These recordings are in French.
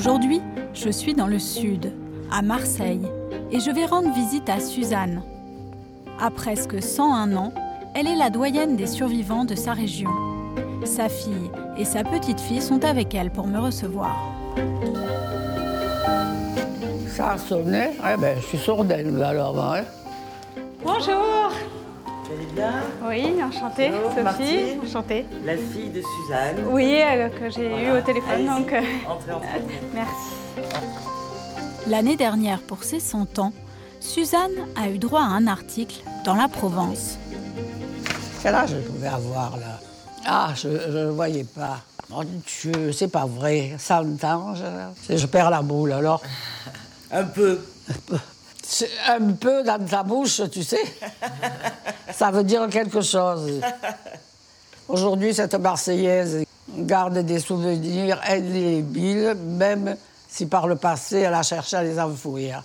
Aujourd'hui, je suis dans le sud, à Marseille, et je vais rendre visite à Suzanne. À presque 101 ans, elle est la doyenne des survivants de sa région. Sa fille et sa petite fille sont avec elle pour me recevoir. Ça a sonné, eh ben, je suis alors. hein. Bonjour Vous allez bien Oui, enchantée, Bonjour, Sophie, Martine. enchantée. La fille de Suzanne. Oui, euh, que j'ai eu au téléphone, Allez-y, donc euh, Entrez, entrez. merci. L'année dernière, pour ses 100 ans, Suzanne a eu droit à un article dans la Provence. Quel âge je pouvais avoir là? Ah, je ne voyais pas. Mon Dieu, c'est pas vrai. 100 ans, je, je perds la boule alors. Un peu. C'est un peu dans ta bouche, tu sais. Ça veut dire quelque chose. Aujourd'hui, cette Marseillaise garde des souvenirs indélébiles, même si par le passé, elle a cherché à les enfouir.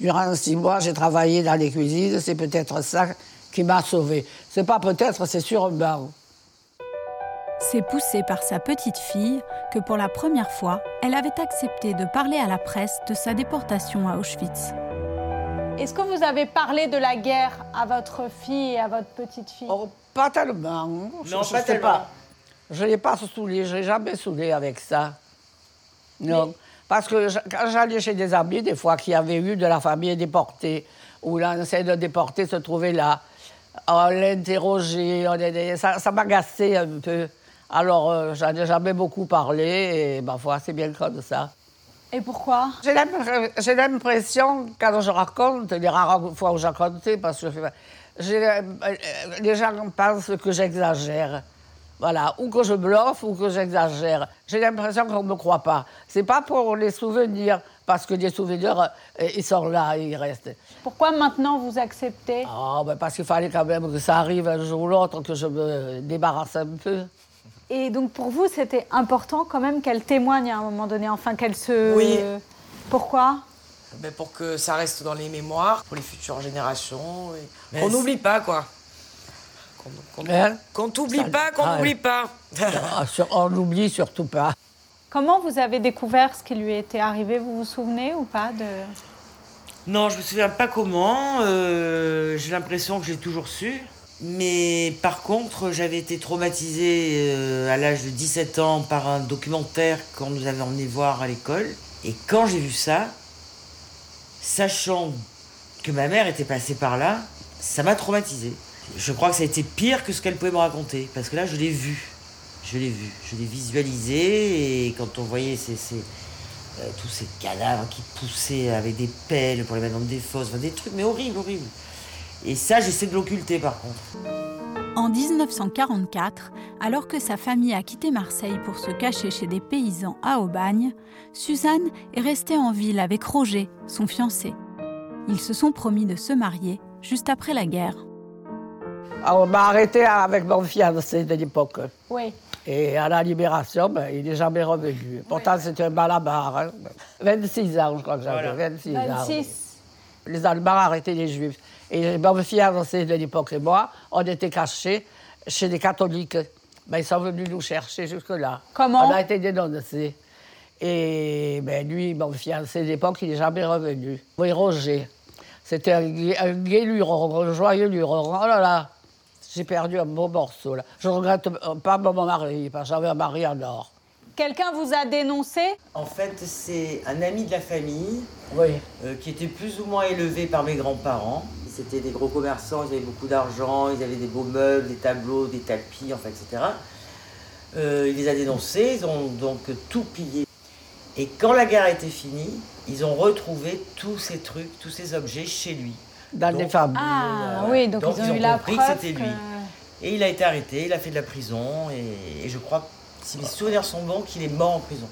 Durant six mois, j'ai travaillé dans les cuisines. C'est peut-être ça qui m'a sauvée. C'est pas peut-être, c'est sûrement. C'est poussé par sa petite fille que pour la première fois, elle avait accepté de parler à la presse de sa déportation à Auschwitz. Est-ce que vous avez parlé de la guerre à votre fille et à votre petite fille Oh, pas tellement. Je- Non, je pas sais tellement. pas. Je n'ai pas saoulé, je n'ai jamais saoulé avec ça. Non. Parce que je- quand j'allais chez des amis, des fois, qui avaient eu de la famille déportée, où l'ancien déporté se trouvait là, on l'interrogeait, on ça, ça m'agaçait un peu. Alors, euh, j'en ai jamais beaucoup parlé, et ma foi, c'est bien comme ça. Et pourquoi? J'ai l'im- j'ai l'impression, quand je raconte, les rares fois où j'ai raconté, parce que euh, les gens pensent que j'exagère. Voilà, ou que je bluffe ou que j'exagère. J'ai l'impression qu'on ne me croit pas. C'est pas pour les souvenirs, parce que les souvenirs, euh, ils sont là, ils restent. Pourquoi maintenant vous acceptez? Ah, ben parce qu'il fallait quand même que ça arrive un jour ou l'autre, que je me débarrasse un peu. Et donc pour vous, c'était important quand même qu'elle témoigne à un moment donné, enfin qu'elle se... Oui. Pourquoi? Ben, pour que ça reste dans les mémoires, pour les futures générations. et Qu'on n'oublie pas, quoi. Qu'on qu'on- Hein? qu'on t'oublie Ça- pas, qu'on Ah, n'oublie pas. On n'oublie surtout pas. Comment vous avez découvert ce qui lui était arrivé? Vous vous souvenez ou pas de... Non, je me souviens pas comment. euh, j'ai l'impression que j'ai toujours su. Mais par contre, j'avais été traumatisée euh, à l'âge de 17 ans par un documentaire qu'on nous avait emmené voir à l'école. Et quand j'ai vu ça, sachant que ma mère était passée par là, ça m'a traumatisée. Je crois que ça a été pire que ce qu'elle pouvait me raconter. Parce que là, je l'ai vu. Je l'ai vu. Je l'ai visualisé. Et quand on voyait euh, tous ces cadavres qui poussaient avec des pelles pour les mettre dans des fosses, des trucs, mais horribles, horribles. Et ça, j'essaie de l'occulter par contre. En 1944, alors que sa famille a quitté Marseille pour se cacher chez des paysans à Aubagne, Suzanne est restée en ville avec Roger, son fiancé. Ils se sont promis de se marier juste après la guerre. Ah, on m'a arrêté avec mon fiancé de l'époque. Oui. Et à la libération, ben, il n'est jamais revenu. Pourtant, c'était un malabar. Hein. 26 ans, je crois que j'avais. Voilà. 26 ans. 26. Les Allemands arrêtaient les Juifs. Et mon fiancé de l'époque et moi, on était cachés chez les catholiques. Ben, ils sont venus nous chercher jusque-là. Comment On a été dénoncés. Et ben, lui, mon fiancé de l'époque, il n'est jamais revenu. Oui, Roger. C'était un, gai- un gai luron, un joyeux luron. Oh là là, j'ai perdu un beau morceau. Là. Je regrette pas mon mari, parce que j'avais un mari en or. Quelqu'un vous a dénoncé? En fait, c'est un ami de la famille Oui. euh, qui était plus ou moins élevé par mes grands-parents. C'était des gros commerçants, ils avaient beaucoup d'argent, ils avaient des beaux meubles, des tableaux, des tapis, enfin, etc. Euh, il les a dénoncés, ils ont donc tout pillé. Et quand la guerre a été finie, ils ont retrouvé tous ces trucs, tous ces objets chez lui. Dans Donc- des familles. Ah voilà. oui, donc, Donc, ils ont ils ont eu la compris que preuve c'était que... lui. Et il a été arrêté, il a fait de la prison, et, et je crois, si mes souvenirs sont bons, qu'il est mort en prison.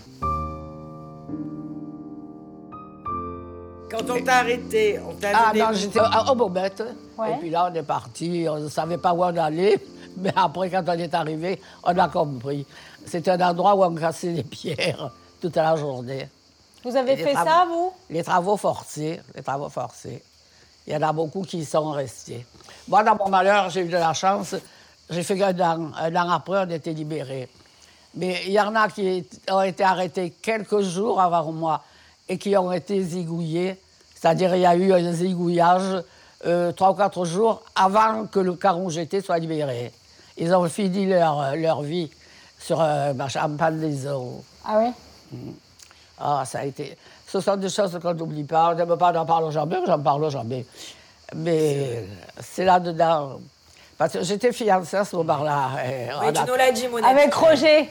Quand on t'a arrêté, on t'a Ah non, j'étais à Aubobette. Ouais. Et puis là, on est parti. On ne savait pas où on allait. Mais après, quand on est arrivé, on a compris. C'était un endroit où on cassait des pierres toute la journée. Vous avez fait travaux. ça, vous? Les travaux forcés, les travaux forcés. Il y en a beaucoup qui y sont restés. Moi, dans mon malheur, j'ai eu de la chance. J'ai fait un an. Un an après, on était libérés. Mais il y en a qui ont été arrêtés quelques jours avant moi et qui ont été zigouillés. C'est-à-dire il y a eu un zigouillage euh, trois ou quatre jours avant que le caron jeté soit libéré. Ils ont fini leur, leur vie sur un champagne des eaux. Ah oui Ah, ça a été. Ce sont des choses qu'on n'oublie pas. On n'aime pas en parler jamais, j'en parle jamais. Mais c'est là-dedans. Parce que j'étais fiancée à ce moment-là. et Oui, tu a- nous l'as dit, mon Avec Roger.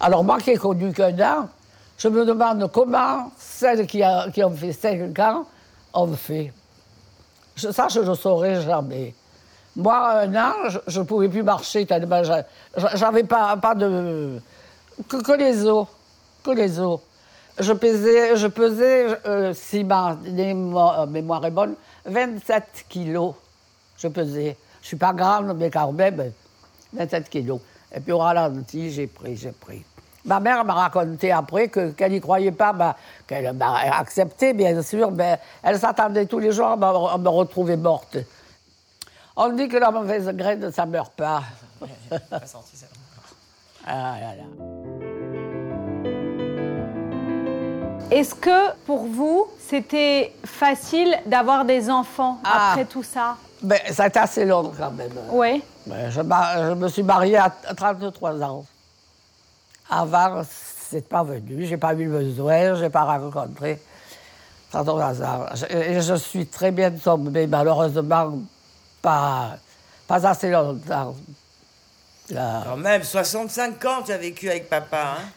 Alors, moi qui ai connu qu'un an, je me demande comment celles qui, ont fait 5 ans ont fait. Ça, je ne saurais jamais. Moi, un an, je ne pouvais plus marcher tellement j'a- j'a- j'avais pas, de. Que, les os. Que les os. Je pesais, je pesais euh, si ma euh, mémoire est bonne, 27 kilos. Je pesais. Je suis pas grande, mais quand même, 27 kilos. Et puis au ralenti, j'ai pris, j'ai pris. Ma mère m'a raconté après que- qu'elle n'y croyait pas, ben, qu'elle m'a accepté, bien sûr, mais elle s'attendait tous les jours à me, retrouver morte. On dit que la mauvaise graine, ça ne meurt pas. Pas sorti, ça. Ah là là. Est-ce que pour vous, c'était facile d'avoir des enfants Ah. après tout ça? Mais ça a été assez long quand même. Oui. Ben, je, je me suis mariée à 33 ans. Avant, c'est pas venu. J'ai pas eu besoin, j'ai pas rencontré. 33 ans. Je, et je suis très bien tombée, malheureusement, pas, pas assez longtemps. Là. Quand même, 65 ans tu as vécu avec papa. Hein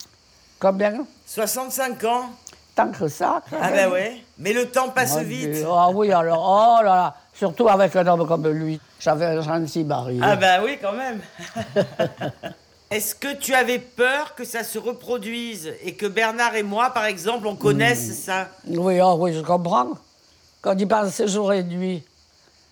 Combien? 65 ans Tant que ça. Ah ben ouais. Mais le temps passe Mon vite. Ah oui, alors, oh là là. Surtout avec un homme comme lui. J'avais un gentil mari. Ah ben oui, quand même. Est-ce que tu avais peur que ça se reproduise et que Bernard et moi, par exemple, on connaisse ça? Oui, ah oui, je comprends. Quand il pensait jour et nuit,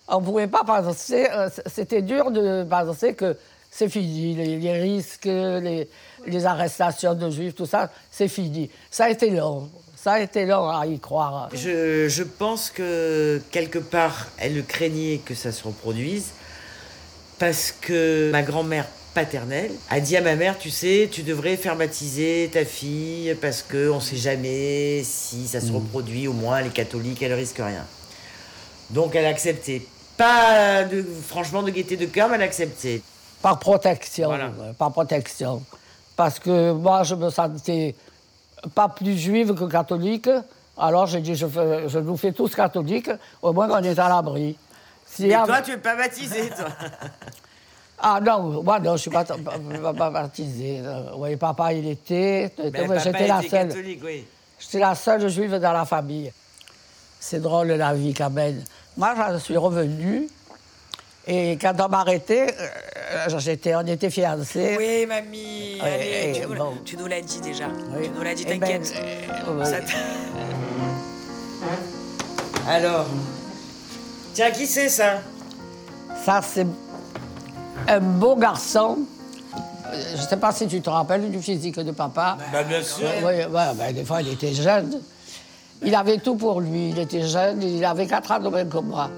on ne pouvait pas penser, euh, c'était dur de penser que c'est fini, les, les risques, les, les arrestations de juifs, tout ça, c'est fini. Ça a été long, ça a été long à y croire. je, je pense que quelque part, elle craignait que ça se reproduise parce que ma grand-mère paternelle a dit à ma mère, tu sais, tu devrais faire baptiser ta fille parce que on sait jamais si ça se reproduit, au moins les catholiques, elle risque rien. Donc elle a accepté. Pas de, franchement de gaieté de cœur, mais elle a accepté. Par protection, Voilà. par protection. Parce que moi, je me sentais pas plus juive que catholique. Alors j'ai dit, je, fais- je nous fais tous catholiques, au moins on est à l'abri. Si av- toi, tu es pas baptisé, toi Ah non, moi non, je suis pas, pas. Euh, Oui, papa, il était. Ben, J'étais la était seule. oui. J'étais la seule juive dans la famille. C'est drôle la vie quand même. Moi, je suis revenue. Et quand on m'a arrêté, euh, j'étais, on était fiancés. Oui, mamie. Allez, tu, nous, bon. tu nous l'as dit déjà. Oui. Tu nous l'as dit, Eh ben, t'inquiète. euh, Alors, tiens, qui c'est ça? Ça, c'est un beau garçon. Euh, Je ne sais pas si tu te rappelles du physique de papa. Bah bien sûr. Oui, ouais, ben, des fois, il était jeune. Il avait tout pour lui. Il était jeune, il avait 4 ans de moins que moi.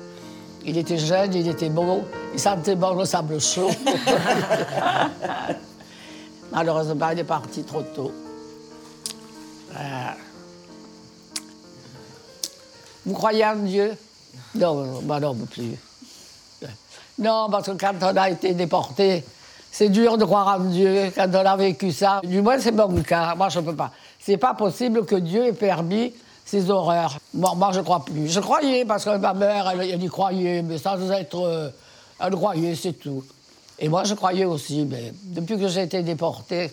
Il était jeune, il était beau, il sentait bon le sable chaud. Malheureusement, il est parti trop tôt. Ah. Vous croyez en Dieu? Non, moi non plus. Non, parce que quand on a été déporté, c'est dur de croire en Dieu quand on a vécu ça. Du moins, c'est mon cas. Moi, je ne peux pas. C'est pas possible que Dieu ait permis ces horreurs. Moi, je ne crois plus. Je croyais parce que ma mère, elle, elle y croyait, mais sans être. euh, elle croyait, c'est tout. Et moi, je croyais aussi, mais depuis que j'ai été déporté,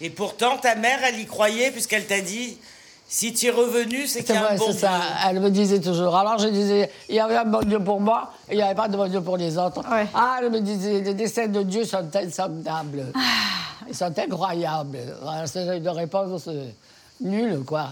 Et pourtant, ta mère, elle y croyait puisqu'elle t'a dit si tu es revenu, c'est qu'il c'est y a un vrai, bon c'est ça. Dieu. Elle me disait toujours. Alors, je disais, il y avait un bon Dieu pour moi et il n'y avait pas de bon Dieu pour les autres. Ouais. Ah, elle me disait, les desseins de Dieu sont insondables. Ils sont incroyables. Voilà, C'est une réponse euh, nulle, quoi.